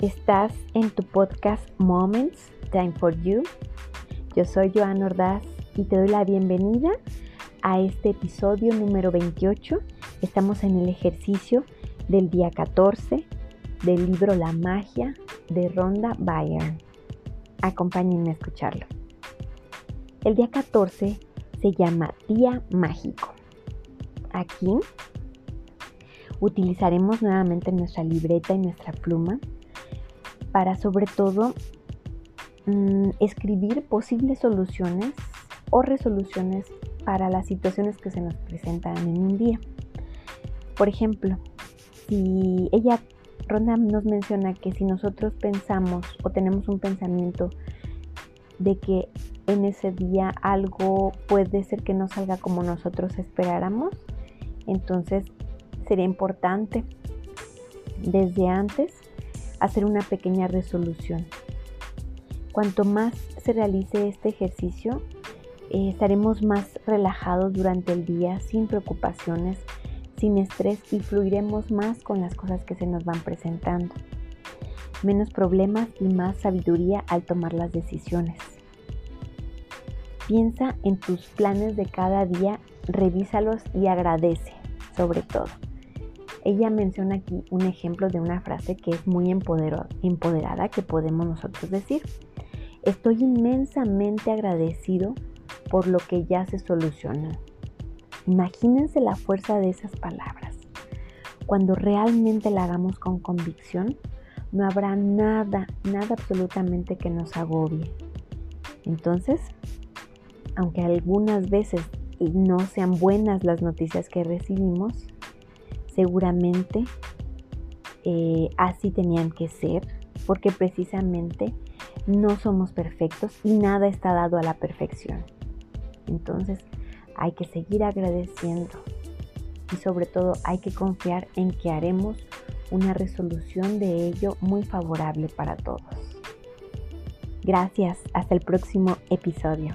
Estás en tu podcast Moments, Time for You. Yo soy Joan Ordaz y te doy la bienvenida a este episodio número 28. Estamos en el ejercicio del día 14 del libro La magia de Rhonda Byrne. Acompáñenme a escucharlo. El día 14 se llama Día Mágico. Aquí utilizaremos nuevamente nuestra libreta y nuestra pluma para sobre todo mm, escribir posibles soluciones o resoluciones para las situaciones que se nos presentan en un día. Por ejemplo, si ella, Ronda nos menciona que si nosotros pensamos o tenemos un pensamiento de que en ese día algo puede ser que no salga como nosotros esperáramos, entonces sería importante desde antes hacer una pequeña resolución. Cuanto más se realice este ejercicio, eh, estaremos más relajados durante el día, sin preocupaciones, sin estrés y fluiremos más con las cosas que se nos van presentando. Menos problemas y más sabiduría al tomar las decisiones. Piensa en tus planes de cada día, revísalos y agradece, sobre todo. Ella menciona aquí un ejemplo de una frase que es muy empoderada que podemos nosotros decir. Estoy inmensamente agradecido por lo que ya se solucionó. Imagínense la fuerza de esas palabras. Cuando realmente la hagamos con convicción, no habrá nada, nada absolutamente que nos agobie. Entonces, aunque algunas veces no sean buenas las noticias que recibimos, seguramente eh, así tenían que ser, porque precisamente no somos perfectos y nada está dado a la perfección. Entonces hay que seguir agradeciendo y sobre todo hay que confiar en que haremos una resolución de ello muy favorable para todos. Gracias, hasta el próximo episodio.